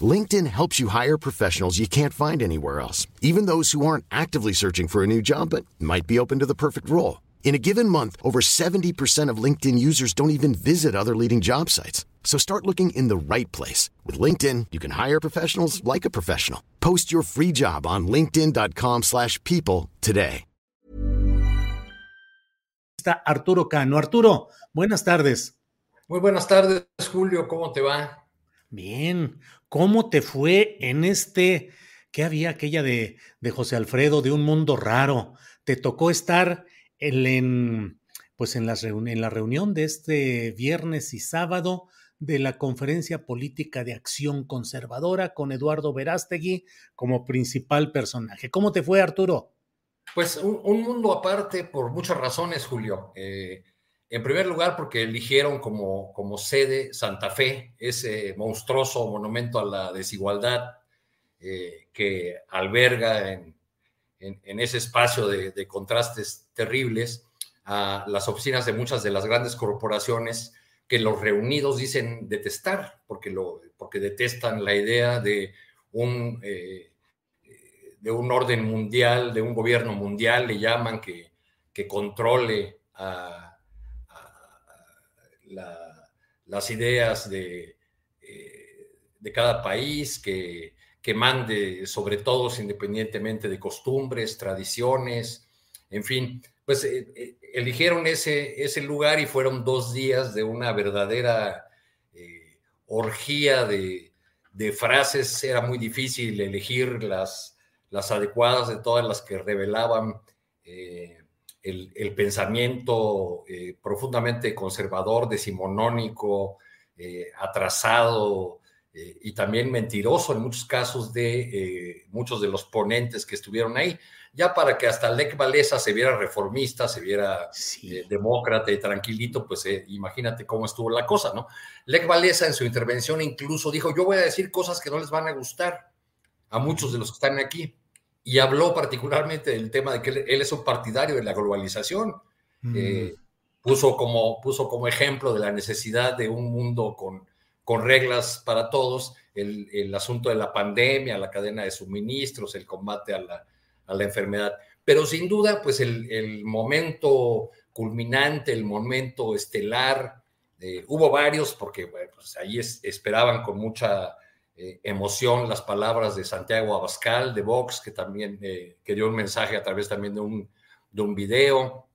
LinkedIn helps you hire professionals you can't find anywhere else, even those who aren't actively searching for a new job but might be open to the perfect role. In a given month, over 70% of LinkedIn users don't even visit other leading job sites. So start looking in the right place. With LinkedIn, you can hire professionals like a professional. Post your free job on linkedin.com slash people today. Está Arturo Cano. Arturo, buenas tardes. Muy buenas tardes, Julio. ¿Cómo te va? Bien. ¿Cómo te fue en este, qué había aquella de, de José Alfredo, de un mundo raro? ¿Te tocó estar en, pues en la, en la reunión de este viernes y sábado de la Conferencia Política de Acción Conservadora con Eduardo Verástegui como principal personaje? ¿Cómo te fue, Arturo? Pues un, un mundo aparte por muchas razones, Julio. Eh, en primer lugar, porque eligieron como, como sede Santa Fe, ese monstruoso monumento a la desigualdad eh, que alberga en, en, ese espacio de, de, contrastes terribles a las oficinas de muchas de las grandes corporaciones que los reunidos dicen detestar, porque, lo, porque detestan la idea de un, eh, de un orden mundial, de un gobierno mundial, le llaman que, que controle a la, las ideas de, eh, de, cada país, que, que mande sobre todos independientemente de costumbres, tradiciones, en fin, pues eh, eh, eligieron ese, ese lugar y fueron dos días de una verdadera orgía de, de, frases. Era muy difícil elegir las, las adecuadas de todas las que revelaban el, el pensamiento eh, profundamente conservador, decimonónico, eh, atrasado eh, y también mentiroso en muchos casos de muchos de los ponentes que estuvieron ahí, ya para que hasta Lech Walesa se viera reformista, se viera sí. demócrata y tranquilito, pues imagínate cómo estuvo la cosa, ¿no? Lech Walesa en su intervención incluso dijo, yo voy a decir cosas que no les van a gustar a muchos de los que están aquí y habló particularmente del tema de que él, él es un partidario de la globalización. Mm. Eh, puso, como, puso como ejemplo de la necesidad de un mundo con, con reglas para todos, el, el, asunto de la pandemia, la cadena de suministros, el combate a la, a la enfermedad. Pero sin duda, pues el, el momento culminante, el momento estelar, eh, hubo varios, porque bueno, pues ahí es, esperaban con mucha eh, emoción las palabras de Santiago Abascal de Vox, que también eh, que dio un mensaje a través también de un, de un video,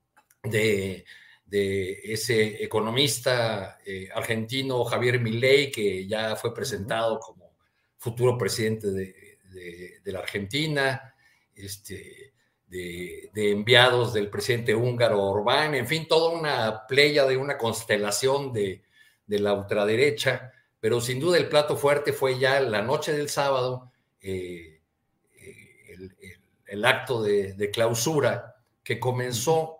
de, de ese economista eh, argentino Javier Milei, que ya fue presentado como futuro presidente de, de, de la Argentina, este, de, de, enviados del presidente húngaro Orbán, en fin, toda una playa de una constelación de, de la ultraderecha pero sin duda el plato fuerte fue ya la noche del sábado, eh, el, el, el, acto de, de, clausura que comenzó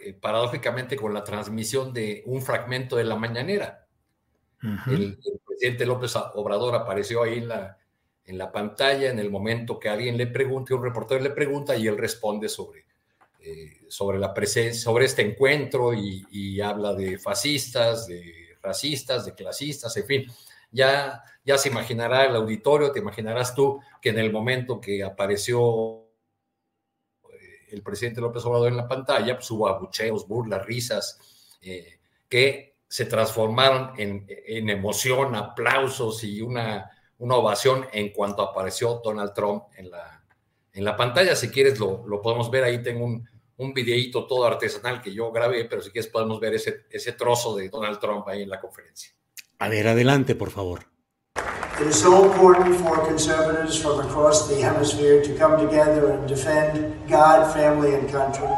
eh, paradójicamente con la transmisión de un fragmento de la mañanera. Uh -huh. el, el, presidente López Obrador apareció ahí en la, en la pantalla en el momento que alguien le pregunta, un reportero le pregunta y él responde sobre, eh, sobre la presencia, sobre este encuentro y, y habla de fascistas, de racistas, de clasistas, en fin, ya, ya se imaginará el auditorio, te imaginarás tú que en el momento que apareció eh, el presidente López Obrador en la pantalla, pues hubo abucheos, burlas, risas, eh, que se transformaron en, en, emoción, aplausos y una, una ovación en cuanto apareció Donald Trump en la, en la pantalla. Si quieres, lo, lo podemos ver. Ahí tengo un, un videíto todo artesanal que yo grabé, pero si quieres podemos ver ese, ese trozo de Donald Trump ahí en la conferencia. A ver, adelante, por favor. It is so important for conservatives from across the hemisphere to come together and defend God, family, and country.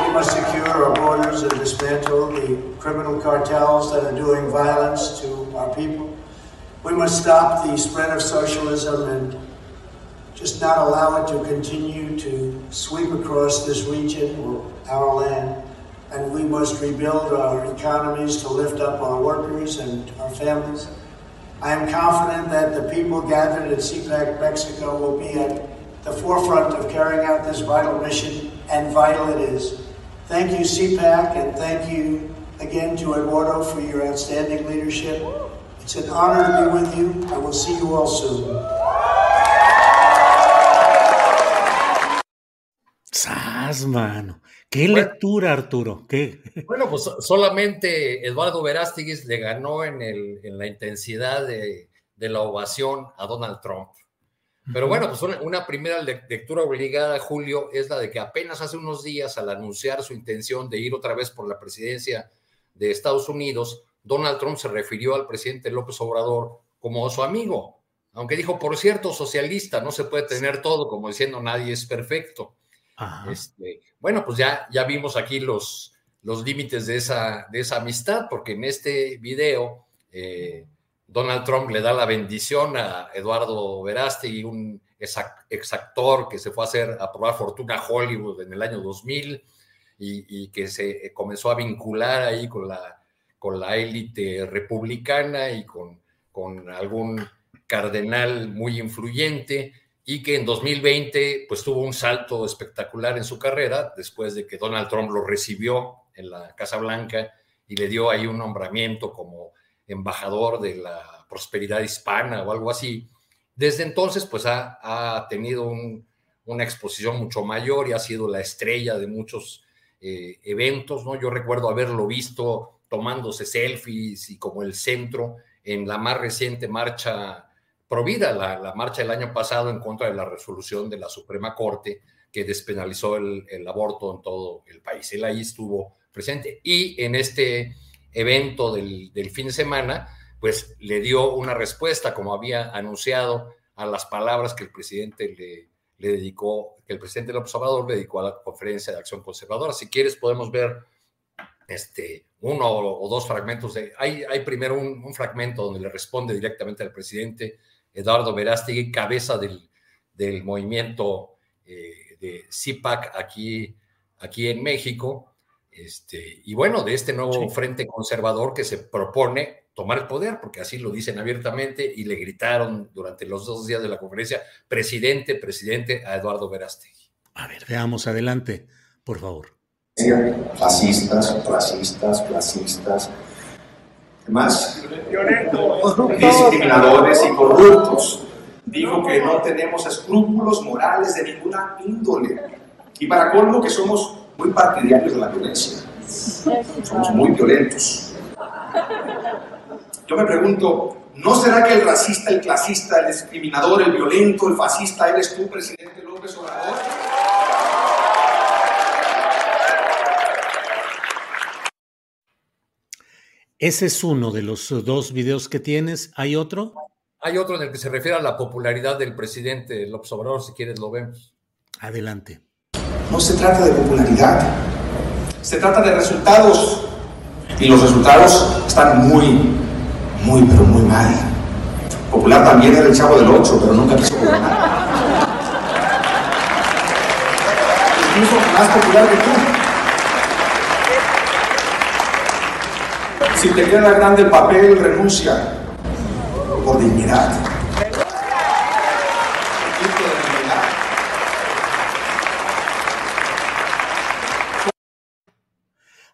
We must secure our borders and dismantle the criminal cartels that are doing violence to our people. We must stop the spread of socialism and just not allow it to continue to sweep across this region or our land. And we must rebuild our economies to lift up our workers and our families. I am confident that the people gathered at CPAC Mexico will be at the forefront of carrying out this vital mission, and vital it is. Thank you, CPAC, and thank you again to Eduardo for your outstanding leadership. It's an honor to be with you. I will see you all soon. ¡Sas, mano! ¡Qué lectura, Arturo! ¿Qué? Bueno, pues solamente Eduardo Verástegui le ganó en, el, en la intensidad de, de, la ovación a Donald Trump. Pero bueno, pues una, una, primera lectura obligada, Julio, es la de que apenas hace unos días, al anunciar su intención de ir otra vez por la presidencia de Estados Unidos, Donald Trump se refirió al presidente López Obrador como su amigo, aunque dijo, por cierto, socialista, no se puede tener todo, como diciendo nadie es perfecto. Este, bueno, pues ya, ya vimos aquí los, los límites de esa, de esa amistad, porque en este video eh, Donald Trump le da la bendición a Eduardo Verástegui, un exactor que se fue a hacer a probar fortuna a Hollywood en el año 2000 y, y que se comenzó a vincular ahí con la, con la élite republicana y con, con algún cardenal muy influyente y que en 2020 pues tuvo un salto espectacular en su carrera después de que Donald Trump lo recibió en la Casa Blanca y le dio ahí un nombramiento como embajador de la prosperidad hispana o algo así. Desde entonces pues ha, ha tenido un, una exposición mucho mayor y ha sido la estrella de muchos eh, eventos, ¿no? Yo recuerdo haberlo visto tomándose selfies y como el centro en la más reciente marcha Provida, la, la, marcha del año pasado en contra de la resolución de la Suprema Corte que despenalizó el, el, aborto en todo el país. Él ahí estuvo presente. Y en este evento del, del, fin de semana, pues le dio una respuesta, como había anunciado, a las palabras que el presidente le, le dedicó, que el presidente López Obrador le dedicó a la conferencia de acción conservadora. Si quieres, podemos ver este, uno o, dos fragmentos de. Hay, hay primero un, un fragmento donde le responde directamente al presidente Eduardo Verástegui, cabeza del, del movimiento eh, de CIPAC aquí, aquí en México. Este, y bueno, de este nuevo sí. frente conservador que se propone tomar el poder, porque así lo dicen abiertamente y le gritaron durante los dos días de la conferencia, presidente, presidente, a Eduardo Verástegui. A ver, veamos adelante, por favor. Fascistas, racistas, clasistas, más discriminadores y corruptos. Dijo que no tenemos escrúpulos morales de ninguna índole. Y para colmo que somos muy partidarios de la violencia. Somos muy violentos. Yo me pregunto, ¿no será que el racista, el clasista, el discriminador, el violento, el fascista eres tú, presidente López Obrador? Ese es uno de los dos videos que tienes. ¿Hay otro? Hay otro en el que se refiere a la popularidad del presidente López Obrador, si quieres lo vemos. Adelante. No se trata de popularidad, se trata de resultados. Y los resultados están muy, muy, pero muy mal. Popular también era el chavo del 8, pero nunca quiso gobernar. Incluso más popular que tú. Si te queda grande el papel, renuncia por dignidad.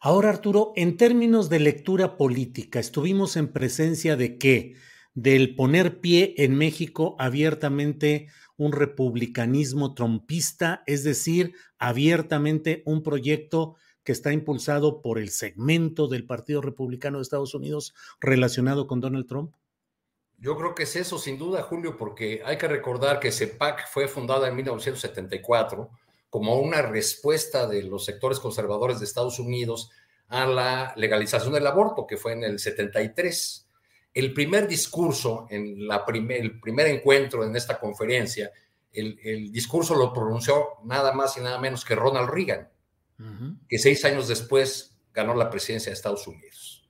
Ahora, Arturo, en términos de lectura política, estuvimos en presencia de qué? Del poner pie en México abiertamente un republicanismo trompista, es decir, abiertamente un proyecto que está impulsado por el segmento del Partido Republicano de Estados Unidos relacionado con Donald Trump? Yo creo que es eso, sin duda, Julio, porque hay que recordar que CEPAC fue fundada en 1974 como una respuesta de los sectores conservadores de Estados Unidos a la legalización del aborto, que fue en el 73. El primer discurso, en la el primer encuentro en esta conferencia, el, discurso lo pronunció nada más y nada menos que Ronald Reagan, que seis años después ganó la presidencia de Estados Unidos.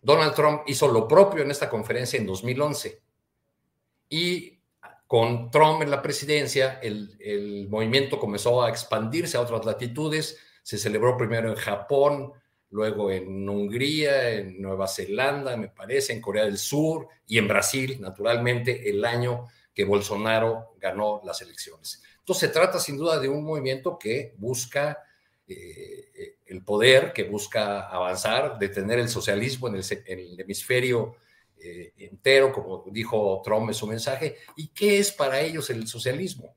Donald Trump hizo lo propio en esta conferencia en 2011. Y con Trump en la presidencia, el, el, movimiento comenzó a expandirse a otras latitudes. Se celebró primero en Japón, luego en Hungría, en Nueva Zelanda, me parece, en Corea del Sur y en Brasil, naturalmente, el año que Bolsonaro ganó las elecciones. Entonces se trata sin duda de un movimiento que busca eh, el poder, que busca avanzar, detener el socialismo en el, hemisferio eh, entero, como dijo Trump en su mensaje. ¿Y qué es para ellos el socialismo?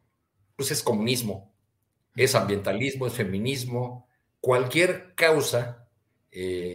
Pues es comunismo, es ambientalismo, es feminismo, cualquier causa eh,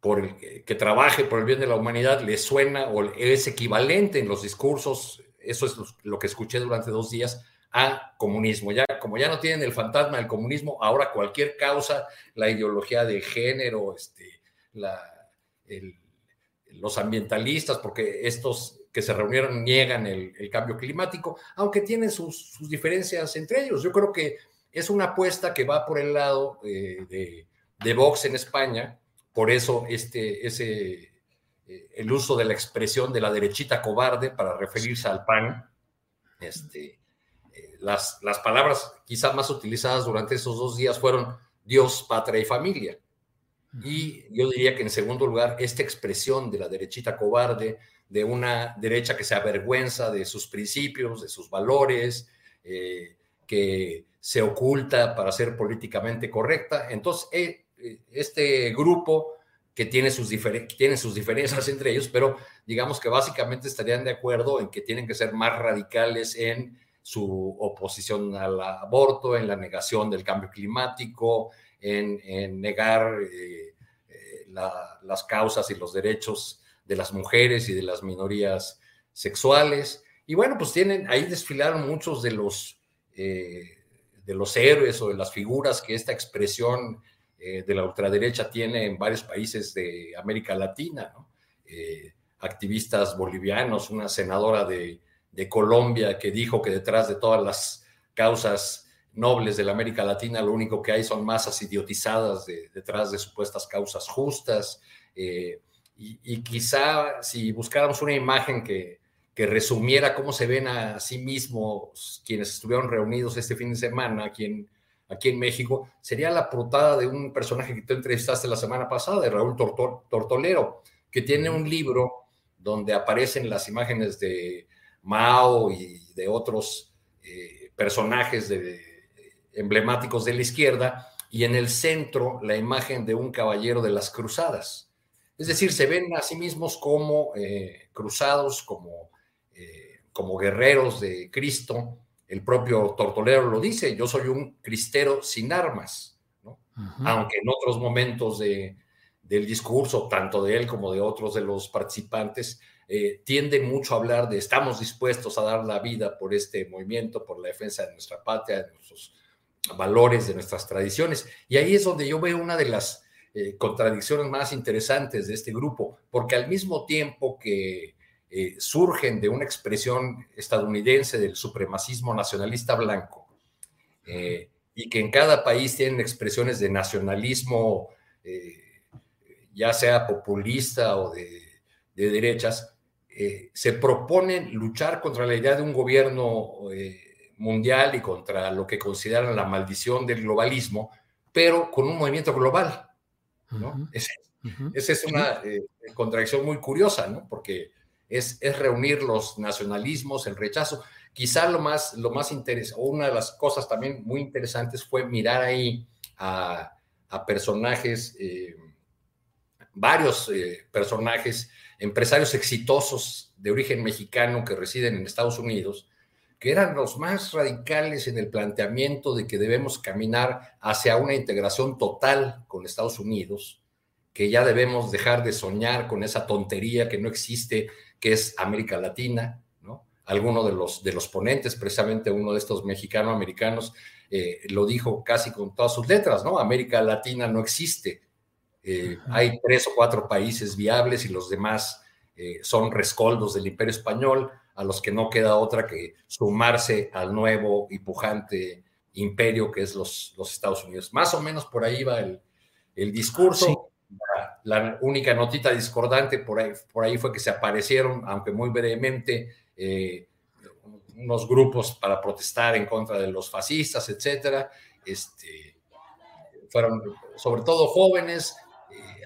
por el, que trabaje por el bien de la humanidad le suena o es equivalente en los discursos, eso es lo que escuché durante dos días, a comunismo. Ya, como ya no tienen el fantasma del comunismo, ahora cualquier causa, la ideología de género, este, los ambientalistas, porque estos que se reunieron niegan el, cambio climático, aunque tienen sus, diferencias entre ellos. Yo creo que es una apuesta que va por el lado eh, de, de Vox en España, por eso este, ese, eh, el uso de la expresión de la derechita cobarde para referirse al PAN, este, eh, las, las palabras quizás más utilizadas durante esos dos días fueron Dios, patria y familia. Y yo diría que en segundo lugar, esta expresión de la derechita cobarde, de una derecha que se avergüenza de sus principios, de sus valores, eh, que se oculta para ser políticamente correcta. Entonces, este grupo que tiene sus, tiene sus diferencias entre ellos, pero digamos que básicamente estarían de acuerdo en que tienen que ser más radicales en su oposición al aborto, en la negación del cambio climático, en, negar eh, eh, las causas y los derechos de las mujeres y de las minorías sexuales. Y bueno, pues tienen, ahí desfilaron muchos de los, eh, de los héroes o de las figuras que esta expresión eh, de la ultraderecha tiene en varios países de América Latina, eh, activistas bolivianos, una senadora de, Colombia que dijo que detrás de todas las causas nobles de la América Latina lo único que hay son masas idiotizadas detrás de supuestas causas justas. Eh, y, quizá si buscáramos una imagen que, que resumiera cómo se ven a sí mismos quienes estuvieron reunidos este fin de semana aquí en, aquí en México, sería la portada de un personaje que tú entrevistaste la semana pasada, de Raúl Tortolero, que tiene un libro donde aparecen las imágenes de Mao y de otros eh, personajes emblemáticos de la izquierda, y en el centro la imagen de un caballero de las cruzadas. Es decir, se ven a sí mismos como eh, cruzados, como, eh, como guerreros de Cristo, el propio Tortolero lo dice, yo soy un cristero sin armas, aunque en otros momentos de, del discurso, tanto de él como de otros de los participantes, eh, tiende mucho a hablar de estamos dispuestos a dar la vida por este movimiento, por la defensa de nuestra patria, de nuestros valores, de nuestras tradiciones. Y ahí es donde yo veo una de las eh, contradicciones más interesantes de este grupo, porque al mismo tiempo que eh, surgen de una expresión estadounidense del supremacismo nacionalista blanco, eh, y que en cada país tienen expresiones de nacionalismo, ya sea populista o de, de derechas, se proponen luchar contra la idea de un gobierno mundial y contra lo que consideran la maldición del globalismo, pero con un movimiento global. ¿no? esa es una eh, contradicción muy curiosa, ¿no? Porque es, es, reunir los nacionalismos, el rechazo. Quizá lo más, lo más interesante, una de las cosas también muy interesantes fue mirar ahí a, a personajes, eh, varios eh, personajes, empresarios exitosos de origen mexicano que residen en Estados Unidos, que eran los más radicales en el planteamiento de que debemos caminar hacia una integración total con Estados Unidos, que ya debemos dejar de soñar con esa tontería que no existe, que es América Latina, ¿no? Alguno de los, de los ponentes, precisamente uno de estos mexicano-americanos, eh, lo dijo casi con todas sus letras, ¿no? América Latina no existe. Eh, hay tres o cuatro países viables y los demás eh, son rescoldos del imperio español a los que no queda otra que sumarse al nuevo y pujante imperio que es los, los Estados Unidos. Más o menos por ahí va el, el discurso. La, única notita discordante por ahí, por ahí fue que se aparecieron, aunque muy brevemente, eh, unos grupos para protestar en contra de los fascistas, etcétera. Este, fueron sobre todo jóvenes,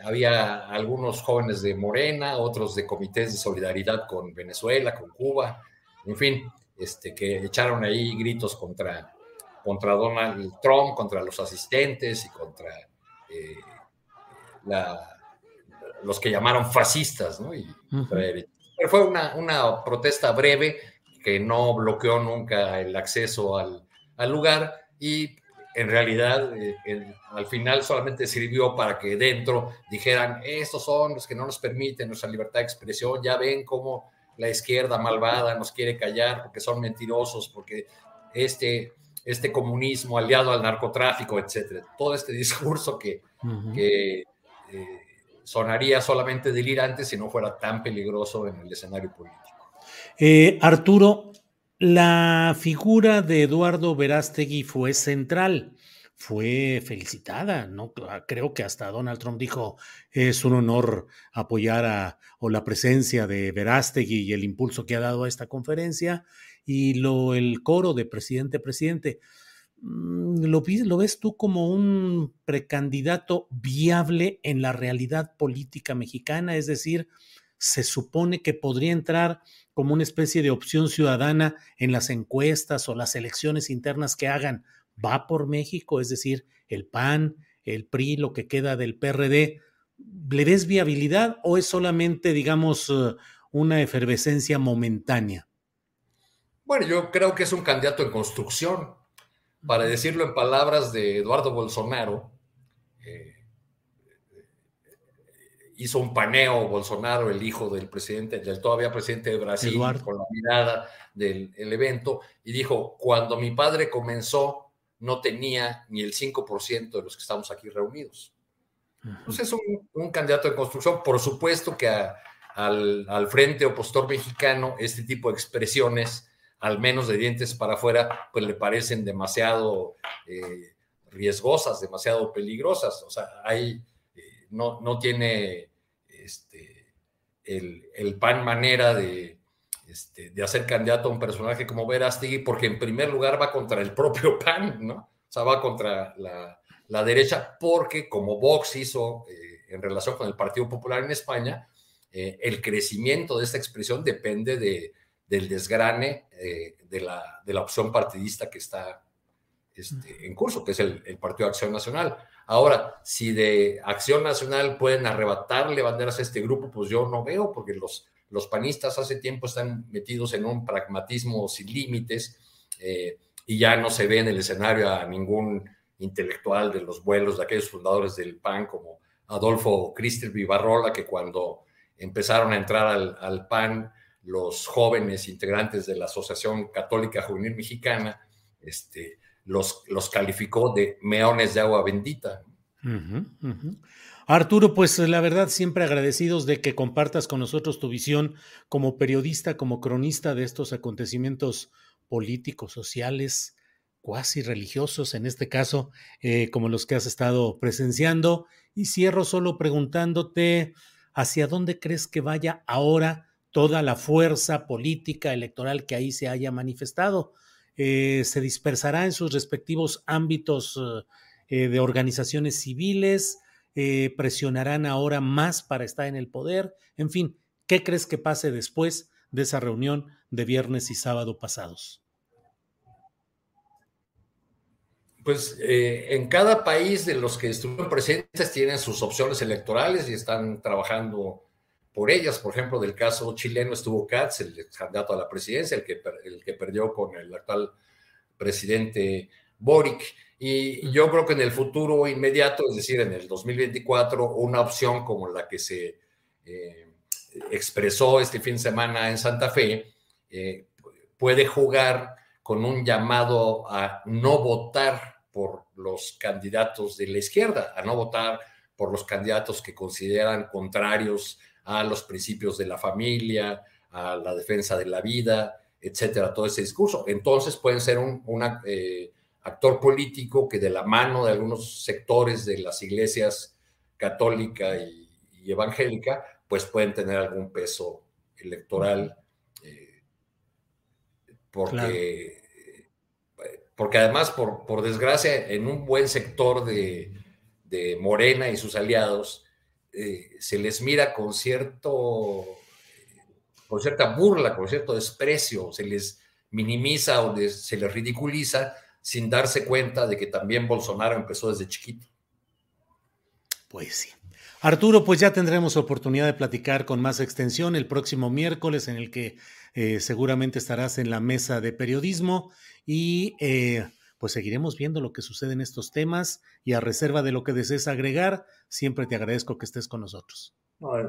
había algunos jóvenes de Morena, otros de comités de solidaridad con Venezuela, con Cuba, en fin, este, que echaron ahí gritos contra, contra Donald Trump, contra los asistentes y contra eh, los que llamaron fascistas, ¿no? Y, Pero fue una, una, protesta breve que no bloqueó nunca el acceso al, al lugar y en realidad eh, al final solamente sirvió para que dentro dijeran, estos son los que no nos permiten nuestra libertad de expresión, ya ven cómo la izquierda malvada nos quiere callar porque son mentirosos, porque este, este comunismo aliado al narcotráfico, etcétera. Todo este discurso que, eh, sonaría solamente delirante si no fuera tan peligroso en el escenario político. Eh, Arturo, la figura de Eduardo Verástegui fue central, fue felicitada, ¿no? Creo que hasta Donald Trump dijo, es un honor apoyar a, o la presencia de Verástegui y el impulso que ha dado a esta conferencia, y lo, el coro de presidente, presidente. Mm, ¿Lo, ¿Lo ves tú como un precandidato viable en la realidad política mexicana? Es decir, se supone que podría entrar como una especie de opción ciudadana en las encuestas o las elecciones internas que hagan, va por México, es decir, el PAN, el PRI, lo que queda del PRD, ¿le ves viabilidad o es solamente, digamos, eh, una efervescencia momentánea? Bueno, yo creo que es un candidato en construcción. Para decirlo en palabras de Eduardo Bolsonaro, eh, hizo un paneo Bolsonaro, el hijo del presidente, del todavía presidente de Brasil, con la mirada del evento, y dijo, cuando mi padre comenzó, no tenía ni el 5% de los que estamos aquí reunidos. Entonces es un, candidato de construcción. Por supuesto que al, frente opositor mexicano este tipo de expresiones, al menos de dientes para afuera, pues le parecen demasiado eh, riesgosas, demasiado peligrosas. O sea, hay no, tiene este, el, pan manera de, este, de hacer candidato a un personaje como Verástegui, porque en primer lugar va contra el propio PAN, ¿no? O sea, va contra la, derecha, porque como Vox hizo eh, en relación con el Partido Popular en España, eh, el crecimiento de esta expresión depende de, del desgrane eh, de, la, de, la, opción partidista que está este, en curso, que es el, el Partido Acción Nacional. Ahora, si de Acción Nacional pueden arrebatarle banderas a este grupo, pues yo no veo, porque los, los panistas hace tiempo están metidos en un pragmatismo sin límites eh, y ya no se ve en el escenario a ningún intelectual de los vuelos de aquellos fundadores del PAN como Adolfo Cristel Vivarrola, que cuando empezaron a entrar al, al PAN los jóvenes integrantes de la Asociación Católica Juvenil Mexicana, este, los, los calificó de meones de agua bendita. Arturo, pues la verdad siempre agradecidos de que compartas con nosotros tu visión como periodista, como cronista de estos acontecimientos políticos, sociales, cuasi religiosos, en este caso, eh, como los que has estado presenciando. Y cierro solo preguntándote, ¿hacia dónde crees que vaya ahora toda la fuerza política electoral que ahí se haya manifestado? Eh, ¿Se dispersará en sus respectivos ámbitos eh, de organizaciones civiles? ¿Presionarán ahora más para estar en el poder? En fin, ¿qué crees que pase después de esa reunión de viernes y sábado pasados? Pues eh, en cada país de los que estuvieron presentes tienen sus opciones electorales y están trabajando por ellas. Por ejemplo, del caso chileno estuvo Katz, el candidato a la presidencia, el que, el que perdió con el actual presidente Boric. Y yo creo que en el futuro inmediato, es decir, en el 2024, una opción como la que se eh, expresó este fin de semana en Santa Fe eh, puede jugar con un llamado a no votar por los candidatos de la izquierda, a no votar por los candidatos que consideran contrarios a los principios de la familia, a la defensa de la vida, etcétera, todo ese discurso. Entonces pueden ser un, eh, actor político que de la mano de algunos sectores de las iglesias católica y, evangélica, pues pueden tener algún peso electoral, eh, porque porque además, por, por desgracia, en un buen sector de, Morena y sus aliados, eh, se les mira con cierto, con cierta burla, con cierto desprecio, se les minimiza o se les ridiculiza sin darse cuenta de que también Bolsonaro empezó desde chiquito. Pues sí. Arturo, pues ya tendremos oportunidad de platicar con más extensión el próximo miércoles en el que eh, seguramente estarás en la mesa de periodismo y eh, pues seguiremos viendo lo que sucede en estos temas y a reserva de lo que desees agregar, siempre te agradezco que estés con nosotros.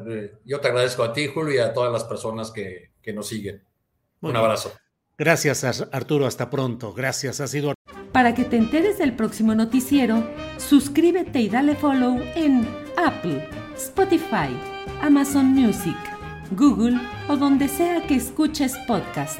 Eh, yo te agradezco a ti, Julio, y a todas las personas que, nos siguen. Un abrazo. Gracias, Arturo. Hasta pronto. Gracias. Ha sido. Para que te enteres del próximo noticiero, suscríbete y dale follow en Apple, Spotify, Amazon Music, Google o donde sea que escuches podcast